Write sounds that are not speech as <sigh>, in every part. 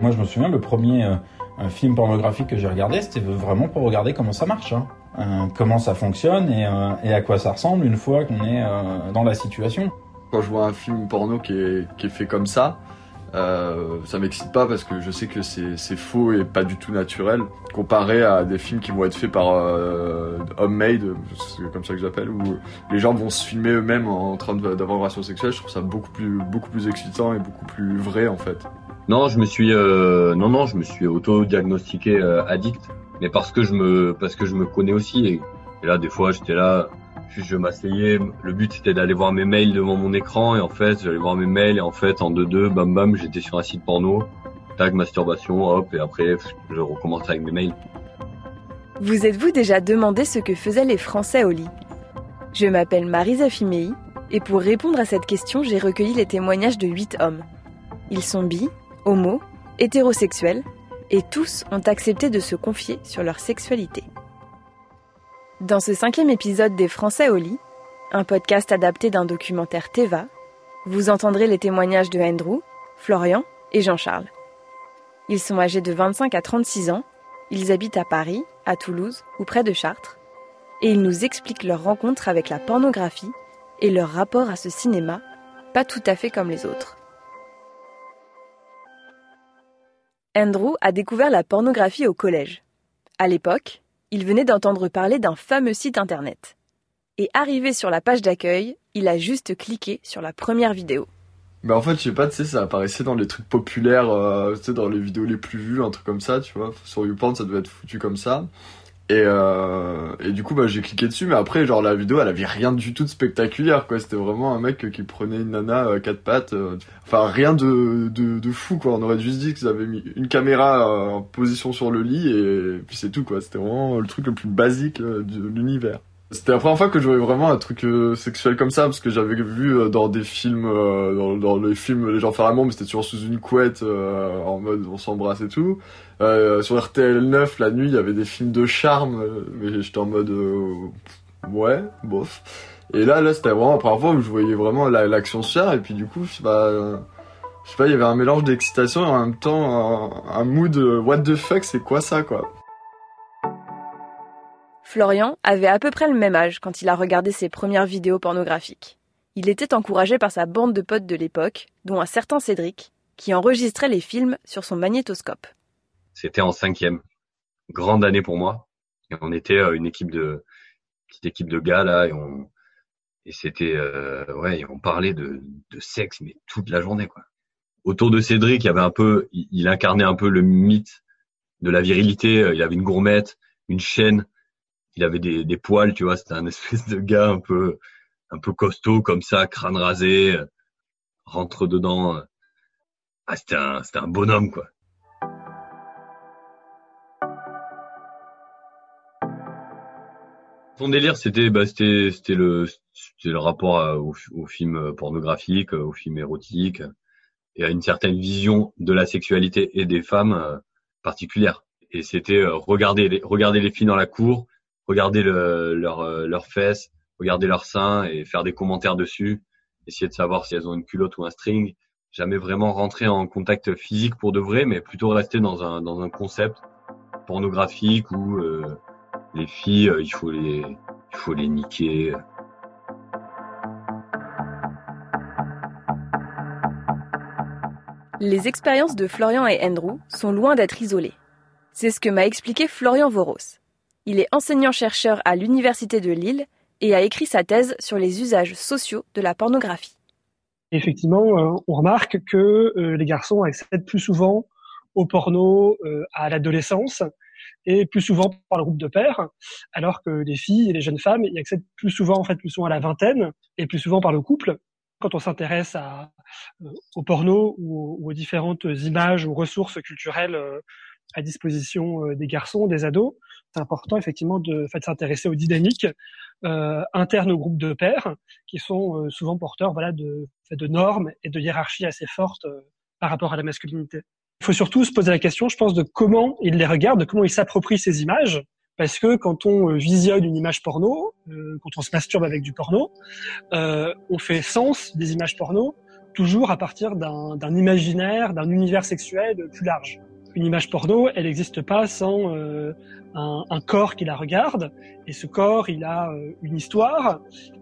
Moi, je me souviens, le premier euh, film pornographique que j'ai regardé, c'était vraiment pour regarder comment ça marche, hein. euh, comment ça fonctionne et, euh, et, à quoi ça ressemble une fois qu'on est dans la situation. Quand je vois un film porno qui est, qui est fait comme ça, euh, ça m'excite pas parce que je sais que c'est faux et pas du tout naturel comparé à des films qui vont être faits par euh, homemade, c'est comme ça que j'appelle, où les gens vont se filmer eux-mêmes en train d'avoir une relation sexuelle. Je trouve ça beaucoup plus beaucoup plus excitant et beaucoup plus vrai en fait. Non, je me suis euh, non non, je me suis auto-diagnostiqué euh, addict, mais parce que je me parce que je me connais aussi et, et là des fois j'étais là je m'asseyais. Le but c'était d'aller voir mes mails devant mon écran et en fait j'allais voir mes mails et en fait en deux deux bam bam j'étais sur un site porno, tag masturbation hop et après je recommence avec mes mails. Vous êtes-vous déjà demandé ce que faisaient les Français au lit? Je m'appelle Marisa Fimei et pour répondre à cette question j'ai recueilli les témoignages de huit hommes. Ils sont bi, homo, hétérosexuels et tous ont accepté de se confier sur leur sexualité. Dans ce cinquième épisode des Français au lit, un podcast adapté d'un documentaire Teva, vous entendrez les témoignages de Andrew, Florian et Jean-Charles. Ils sont âgés de 25 à 36 ans, ils habitent à Paris, à Toulouse ou près de Chartres, et ils nous expliquent leur rencontre avec la pornographie et leur rapport à ce cinéma, pas tout à fait comme les autres. Andrew a découvert la pornographie au collège. À l'époque, il venait d'entendre parler d'un fameux site internet. Et arrivé sur la page d'accueil, il a juste cliqué sur la première vidéo. Mais en fait, je sais pas, tu sais, ça apparaissait dans les trucs populaires, euh, tu sais, dans les vidéos les plus vues, un truc comme ça, tu vois. Sur YouPorn, ça devait être foutu comme ça. Et, euh, et du coup, bah, j'ai cliqué dessus, mais après, genre, la vidéo, elle avait rien du tout de spectaculaire, quoi. C'était vraiment un mec qui prenait une nana à quatre pattes. Euh, enfin, rien de, de, de, fou, quoi. On aurait juste dit qu'ils avaient mis une caméra euh, en position sur le lit, et puis c'est tout, quoi. C'était vraiment le truc le plus basique euh, de l'univers. C'était la première fois que je voyais vraiment un truc euh, sexuel comme ça, parce que j'avais vu euh, dans des films, euh, dans, dans, les films Les gens faire l'amour, mais c'était toujours sous une couette, en mode on s'embrasse et tout. sur RTL 9, la nuit, il y avait des films de charme, mais j'étais en mode ouais, bof. Et là, là, c'était vraiment la première fois où je voyais vraiment l'action se faire, et puis du coup, je sais pas, je sais pas, il y avait un mélange d'excitation et en même temps un mood what the fuck, c'est quoi ça, quoi. Florian avait à peu près le même âge quand il a regardé ses premières vidéos pornographiques. Il était encouragé par sa bande de potes de l'époque, dont un certain Cédric, qui enregistrait les films sur son magnétoscope. C'était en cinquième. Grande année pour moi. Et on était une équipe de, petite équipe de gars là, et on, c'était, euh, ouais, on parlait de, sexe, mais toute la journée, quoi. Autour de Cédric, il, il incarnait un peu le mythe de la virilité. Il avait une gourmette, une chaîne, il avait des, poils, tu vois, c'était un <laughs> espèce de gars un peu, un peu costaud comme ça, crâne rasé, rentre dedans. Ah, c'était un, c'était un bonhomme, quoi. Son délire, c'était, bah, c'était, c'était le, c'était le rapport à, au, au, film pornographique, au film érotique, et à une certaine vision de la sexualité et des femmes euh, particulières. Et c'était euh, regarder regarder les filles dans la cour, regarder le, leur, leurs fesses, regarder leurs seins et faire des commentaires dessus, essayer de savoir si elles ont une culotte ou un string. Jamais vraiment rentrer en contact physique pour de vrai, mais plutôt rester dans un, dans un concept pornographique où euh, les filles, il faut les, il faut les niquer. Les expériences de Florian et Andrew sont loin d'être isolées. C'est ce que m'a expliqué Florian Voros. Il est enseignant-chercheur à l'Université de Lille et a écrit sa thèse sur les usages sociaux de la pornographie. Effectivement, on remarque que les garçons accèdent plus souvent au porno à l'adolescence et plus souvent par le groupe de pairs, alors que les filles et les jeunes femmes y accèdent plus souvent en fait plus souvent à la vingtaine et plus souvent par le couple. Quand on s'intéresse au porno ou, aux différentes images ou ressources culturelles à disposition des garçons, des ados, c'est important effectivement de, de s'intéresser aux dynamiques euh, internes au groupe de pairs, qui sont euh, souvent porteurs voilà de, de normes et de hiérarchies assez fortes euh, par rapport à la masculinité. Il faut surtout se poser la question, je pense, de comment ils les regardent, de comment ils s'approprient ces images, parce que quand on visionne une image porno, quand on se masturbe avec du porno, on fait sens des images porno toujours à partir d'un imaginaire, d'un univers sexuel plus large. Une image porno, elle n'existe pas sans euh, un, corps qui la regarde, et ce corps, il a euh, une histoire,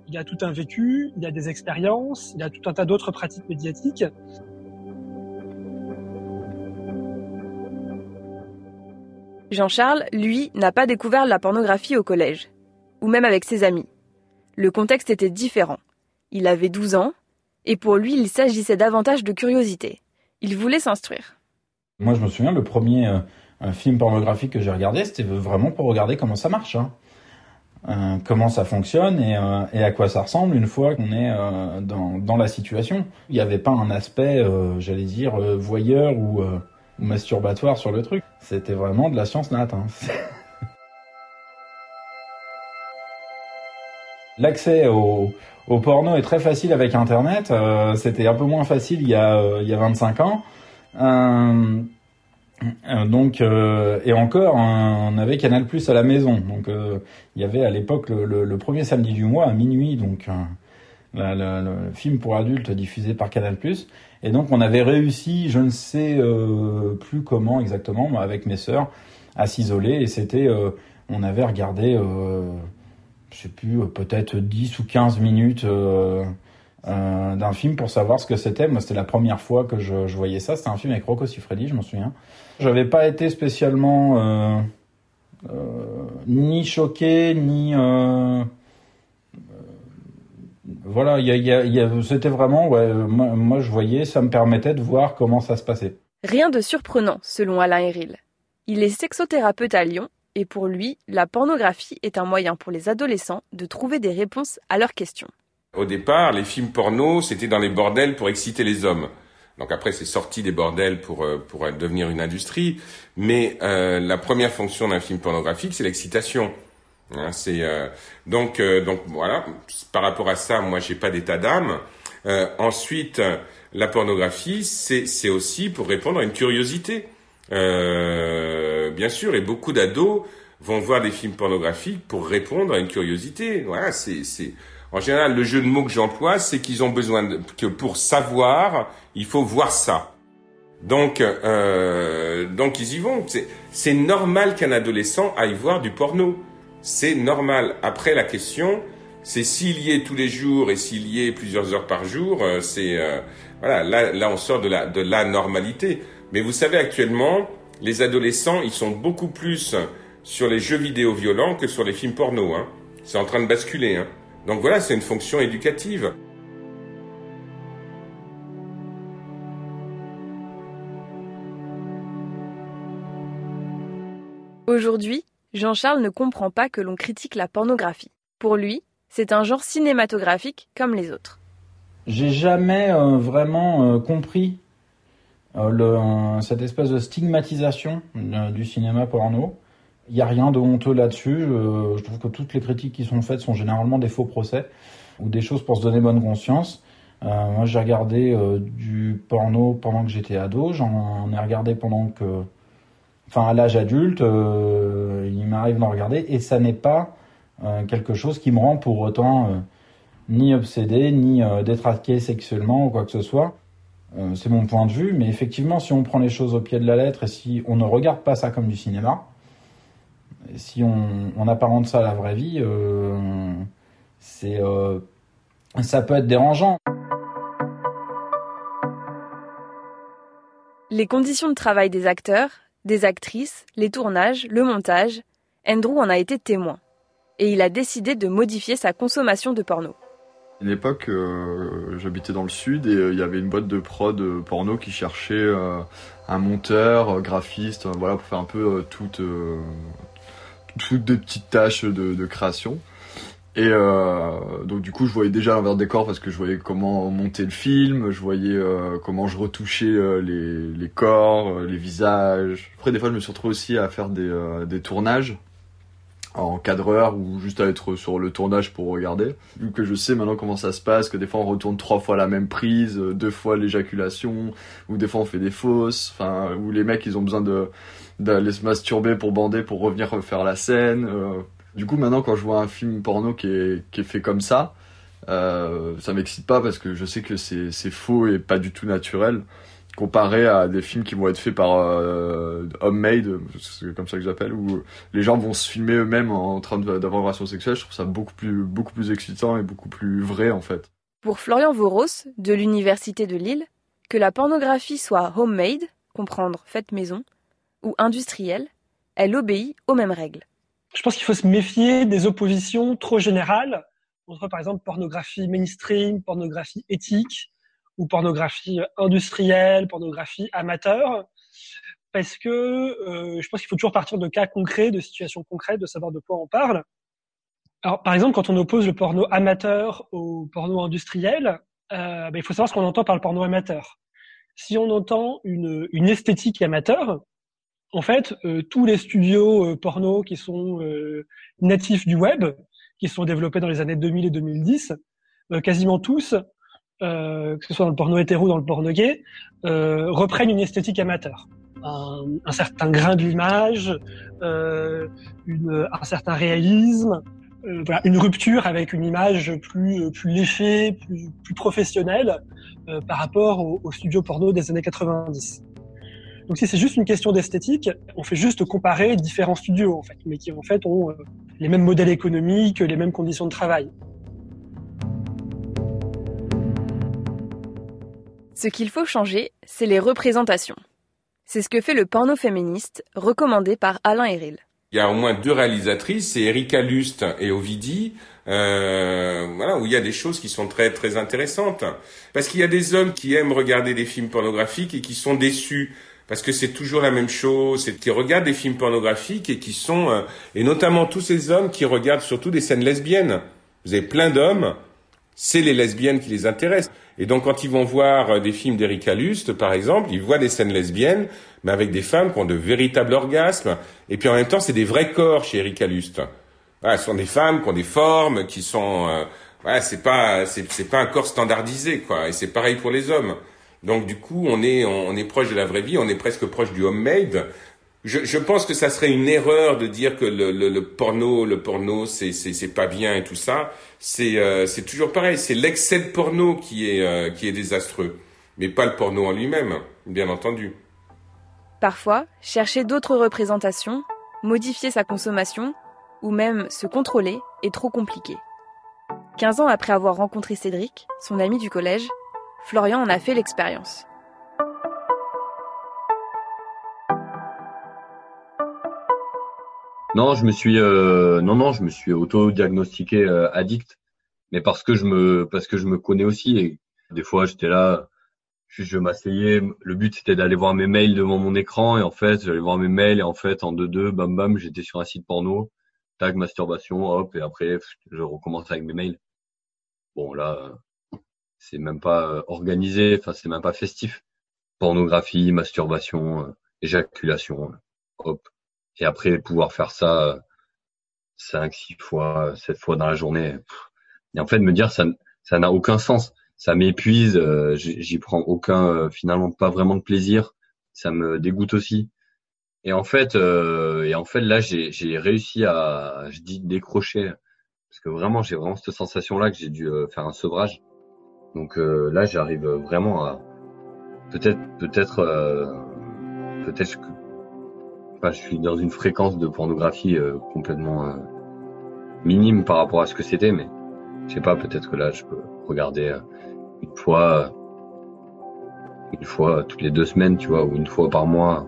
il a tout un vécu, il a des expériences, il a tout un tas d'autres pratiques médiatiques. Jean-Charles, lui, n'a pas découvert la pornographie au collège, ou même avec ses amis. Le contexte était différent. Il avait 12 ans, et pour lui, il s'agissait davantage de curiosité. Il voulait s'instruire. Moi, je me souviens, le premier euh, film pornographique que j'ai regardé, c'était vraiment pour regarder comment ça marche. Hein. Euh, comment ça fonctionne et, euh, à quoi ça ressemble une fois qu'on est euh, dans, la situation. Il n'y avait pas un aspect, euh, j'allais dire, voyeur ou, masturbatoire sur le truc. C'était vraiment de la science nat. Hein. <laughs> L'accès au, au, porno est très facile avec Internet. C'était un peu moins facile il y a, il y a 25 ans. Euh, donc euh, et encore on avait Canal Plus à la maison. Donc euh, il y avait à l'époque le, premier samedi du mois à minuit. Donc le film pour adultes diffusé par Canal Plus. Et donc on avait réussi je ne sais plus comment exactement avec mes sœurs à s'isoler. Et c'était on avait regardé je sais plus peut-être 10 ou 15 minutes d'un film pour savoir ce que c'était. Moi, c'était la première fois que je, voyais ça. C'était un film avec Rocco Siffredi, je m'en souviens. J'avais pas été spécialement euh, euh, ni choqué, ni euh, voilà, c'était vraiment, moi, moi, je voyais, ça me permettait de voir comment ça se passait. Rien de surprenant, selon Alain Héril. Il est sexothérapeute à Lyon et pour lui, la pornographie est un moyen pour les adolescents de trouver des réponses à leurs questions. Au départ, les films porno, c'était dans les bordels pour exciter les hommes. Donc après, c'est sorti des bordels pour euh, pour devenir une industrie. Mais euh, la première fonction d'un film pornographique, c'est l'excitation. Hein, c'est euh, donc donc voilà. Par rapport à ça, moi, j'ai pas d'état d'âme. ensuite, la pornographie, c'est aussi pour répondre à une curiosité. bien sûr, et beaucoup d'ados vont voir des films pornographiques pour répondre à une curiosité. Voilà, c'est c'est en général, le jeu de mots que j'emploie, c'est qu'ils ont besoin de, que pour savoir, il faut voir ça. Donc, euh, donc ils y vont. C'est normal qu'un adolescent aille voir du porno. C'est normal. Après, la question, c'est s'il y est tous les jours et s'il y est plusieurs heures par jour. Euh, c'est euh, voilà. Là, là, on sort de la de la normalité. Mais vous savez, actuellement, les adolescents, ils sont beaucoup plus sur les jeux vidéo violents que sur les films porno. Hein. C'est en train de basculer. Hein. Donc voilà, c'est une fonction éducative. Aujourd'hui, Jean-Charles ne comprend pas que l'on critique la pornographie. Pour lui, c'est un genre cinématographique comme les autres. J'ai jamais euh, vraiment euh, compris euh, le, cette espèce de stigmatisation du cinéma porno. Il n'y a rien de honteux là-dessus. je trouve que toutes les critiques qui sont faites sont généralement des faux procès ou des choses pour se donner bonne conscience. Euh, moi, j'ai regardé euh, du porno pendant que j'étais ado. J'en ai regardé pendant que, enfin, à l'âge adulte, euh, il m'arrive d'en regarder et ça n'est pas quelque chose qui me rend pour autant ni obsédé, ni détraqué sexuellement ou quoi que ce soit. c'est mon point de vue, mais effectivement, si on prend les choses au pied de la lettre et si on ne regarde pas ça comme du cinéma, si on, on apparente ça à la vraie vie, euh, c'est, euh, ça peut être dérangeant. Les conditions de travail des acteurs, des actrices, les tournages, le montage, Andrew en a été témoin. Et il a décidé de modifier sa consommation de porno. À une époque, euh, j'habitais dans le sud et il y avait une boîte de prod porno qui cherchait un monteur, graphiste, voilà, pour faire un peu toutes, toutes des petites tâches de, de création. Et euh, donc du coup, je voyais déjà l'envers des corps parce que je voyais comment monter le film, je voyais euh, comment je retouchais euh, les, les, corps, euh, les visages. Après, des fois, je me suis retrouvé aussi à faire des, euh, des tournages en cadreur ou juste à être sur le tournage pour regarder. Vu que je sais maintenant comment ça se passe, que des fois on retourne trois fois la même prise, deux fois l'éjaculation, ou des fois on fait des fausses, enfin, où les mecs ils ont besoin d'aller se masturber pour bander pour revenir refaire la scène. Euh. Du coup, maintenant, quand je vois un film porno qui est, qui est fait comme ça, Euh, ça m'excite pas parce que je sais que c'est faux et pas du tout naturel comparé à des films qui vont être faits par euh, homemade, c'est comme ça que j'appelle, où les gens vont se filmer eux-mêmes en train d'avoir une relation sexuelle. Je trouve ça beaucoup plus beaucoup plus excitant et beaucoup plus vrai en fait. Pour Florian Voros de l'université de Lille, que la pornographie soit homemade, comprendre faite maison, ou industrielle, elle obéit aux mêmes règles. Je pense qu'il faut se méfier des oppositions trop générales entre, par exemple, pornographie mainstream, pornographie éthique, ou pornographie industrielle, pornographie amateur, parce que euh, je pense qu'il faut toujours partir de cas concrets, de situations concrètes, de savoir de quoi on parle. Alors, par exemple, quand on oppose le porno amateur au porno industriel, euh, ben, il faut savoir ce qu'on entend par le porno amateur. Si on entend une, une esthétique amateur, en fait, euh, tous les studios euh, porno qui sont euh, natifs du web, qui sont développés dans les années 2000 et 2010, quasiment tous, que ce soit dans le porno hétéro ou dans le porno gay, reprennent une esthétique amateur. Un, un certain grain de l'image, un certain réalisme, voilà, une rupture avec une image plus plus léchée, plus, plus professionnelle par rapport aux au studios porno des années 90. Donc si c'est juste une question d'esthétique, on fait juste comparer différents studios en fait, mais qui en fait ont euh, les mêmes modèles économiques, les mêmes conditions de travail. Ce qu'il faut changer, c'est les représentations. C'est ce que fait le porno féministe, recommandé par Alain Eril. Il y a au moins deux réalisatrices, c'est Erika Lust et Ovidie, euh, voilà, où il y a des choses qui sont très très intéressantes. Parce qu'il y a des hommes qui aiment regarder des films pornographiques et qui sont déçus parce que c'est toujours la même chose, c'est qui regardent des films pornographiques et qui sont euh, et notamment tous ces hommes qui regardent surtout des scènes lesbiennes. Vous avez plein d'hommes, c'est les lesbiennes qui les intéressent. Et donc quand ils vont voir euh, des films d'Erika Lust par exemple, ils voient des scènes lesbiennes mais avec des femmes qui ont de véritables orgasmes et puis en même temps, c'est des vrais corps chez Erika Lust. Voilà, ce sont des femmes qui ont des formes qui sont euh, voilà, c'est pas c'est pas un corps standardisé quoi et c'est pareil pour les hommes. Donc du coup, on est, on est proche de la vraie vie, on est presque proche du homemade. Je, pense que ça serait une erreur de dire que le, porno, le porno, c'est, pas bien et tout ça. C'est, euh, toujours pareil. C'est l'excès de porno qui est, euh, qui est désastreux, mais pas le porno en lui-même, bien entendu. Parfois, chercher d'autres représentations, modifier sa consommation, ou même se contrôler est trop compliqué. 15 ans après avoir rencontré Cédric, son ami du collège, Florian en a fait l'expérience. Non, je me suis euh, non non, je me suis auto-diagnostiqué euh, addict, mais parce que je me parce que je me connais aussi. Et des fois j'étais là, je, m'asseyais, le but c'était d'aller voir mes mails devant mon écran. Et en fait j'allais voir mes mails. Et en fait en deux deux bam bam j'étais sur un site porno, tag masturbation hop. Et après je recommence avec mes mails. Bon là c'est même pas euh, organisé, enfin c'est même pas festif. Pornographie, masturbation, euh, éjaculation, hop. Et après pouvoir faire ça cinq, six fois, sept fois dans la journée. Et en fait me dire ça ça n'a aucun sens. Ça m'épuise, j'y prends aucun finalement pas vraiment de plaisir. Ça me dégoûte aussi. Et en fait, et en fait là, j'ai réussi à, je dis décrocher, parce que vraiment, j'ai vraiment cette sensation-là que j'ai dû faire un sevrage. Donc euh, là, j'arrive vraiment à peut-être, peut-être, euh, peut-être je suis dans une fréquence de pornographie euh, complètement minime par rapport à ce que c'était, mais je sais pas, peut-être que là, je peux regarder une fois, une fois toutes les deux semaines, tu vois, ou une fois par mois.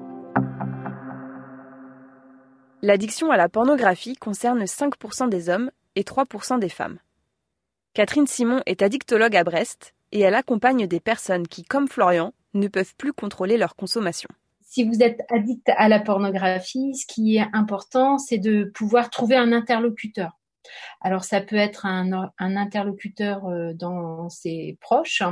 L'addiction à la pornographie concerne 5% des hommes et 3% des femmes. Catherine Simon est addictologue à Brest et elle accompagne des personnes qui, comme Florian, ne peuvent plus contrôler leur consommation. Si vous êtes addict à la pornographie, ce qui est important, c'est de pouvoir trouver un interlocuteur. Alors ça peut être un, interlocuteur euh, dans ses proches,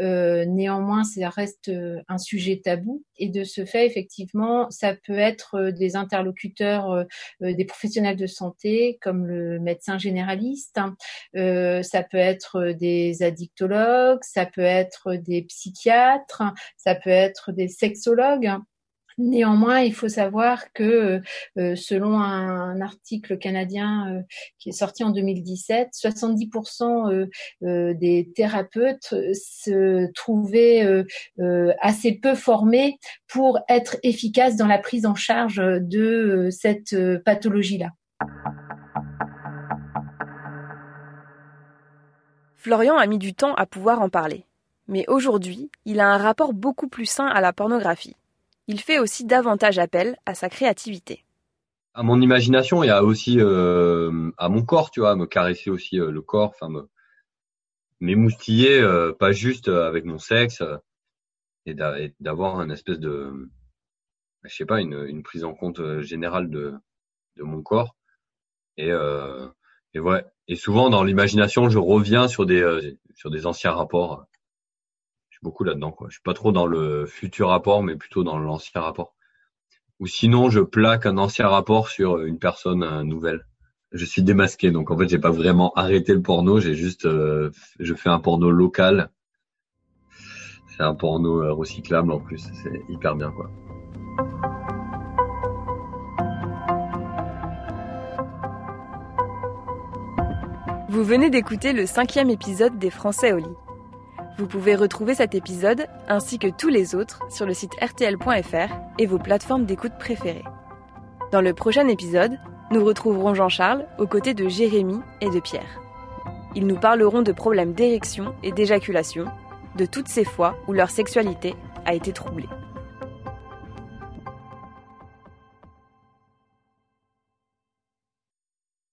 euh, néanmoins ça reste euh, un sujet tabou. Et de ce fait effectivement ça peut être des interlocuteurs des professionnels de santé comme le médecin généraliste, ça peut être des addictologues, ça peut être des psychiatres, ça peut être des sexologues Néanmoins, il faut savoir que euh, selon un, article canadien euh, qui est sorti en 2017, 70% euh, des thérapeutes se trouvaient assez peu formés pour être efficaces dans la prise en charge de cette pathologie-là. Florian a mis du temps à pouvoir en parler. Mais aujourd'hui, il a un rapport beaucoup plus sain à la pornographie il fait aussi davantage appel à sa créativité. À mon imagination et à aussi euh, à mon corps, tu vois, me caresser aussi euh, le corps, enfin me m'émoustiller, euh, pas juste avec mon sexe, et d'avoir un espèce de, je sais pas, une, prise en compte générale de de mon corps. Et et ouais. Et souvent dans l'imagination, je reviens sur des sur des anciens rapports beaucoup là-dedans. Quoi. Je suis pas trop dans le futur rapport, mais plutôt dans l'ancien rapport. Ou sinon, je plaque un ancien rapport sur une personne nouvelle. Je suis démasqué, donc en fait, j'ai pas vraiment arrêté le porno. J'ai juste, euh, je fais un porno local. C'est un porno euh, recyclable en plus. C'est hyper bien, quoi. Vous venez d'écouter le cinquième épisode des Français au lit. Vous pouvez retrouver cet épisode, ainsi que tous les autres, sur le site rtl.fr et vos plateformes d'écoute préférées. Dans le prochain épisode, nous retrouverons Jean-Charles aux côtés de Jérémy et de Pierre. Ils nous parleront de problèmes d'érection et d'éjaculation, de toutes ces fois où leur sexualité a été troublée.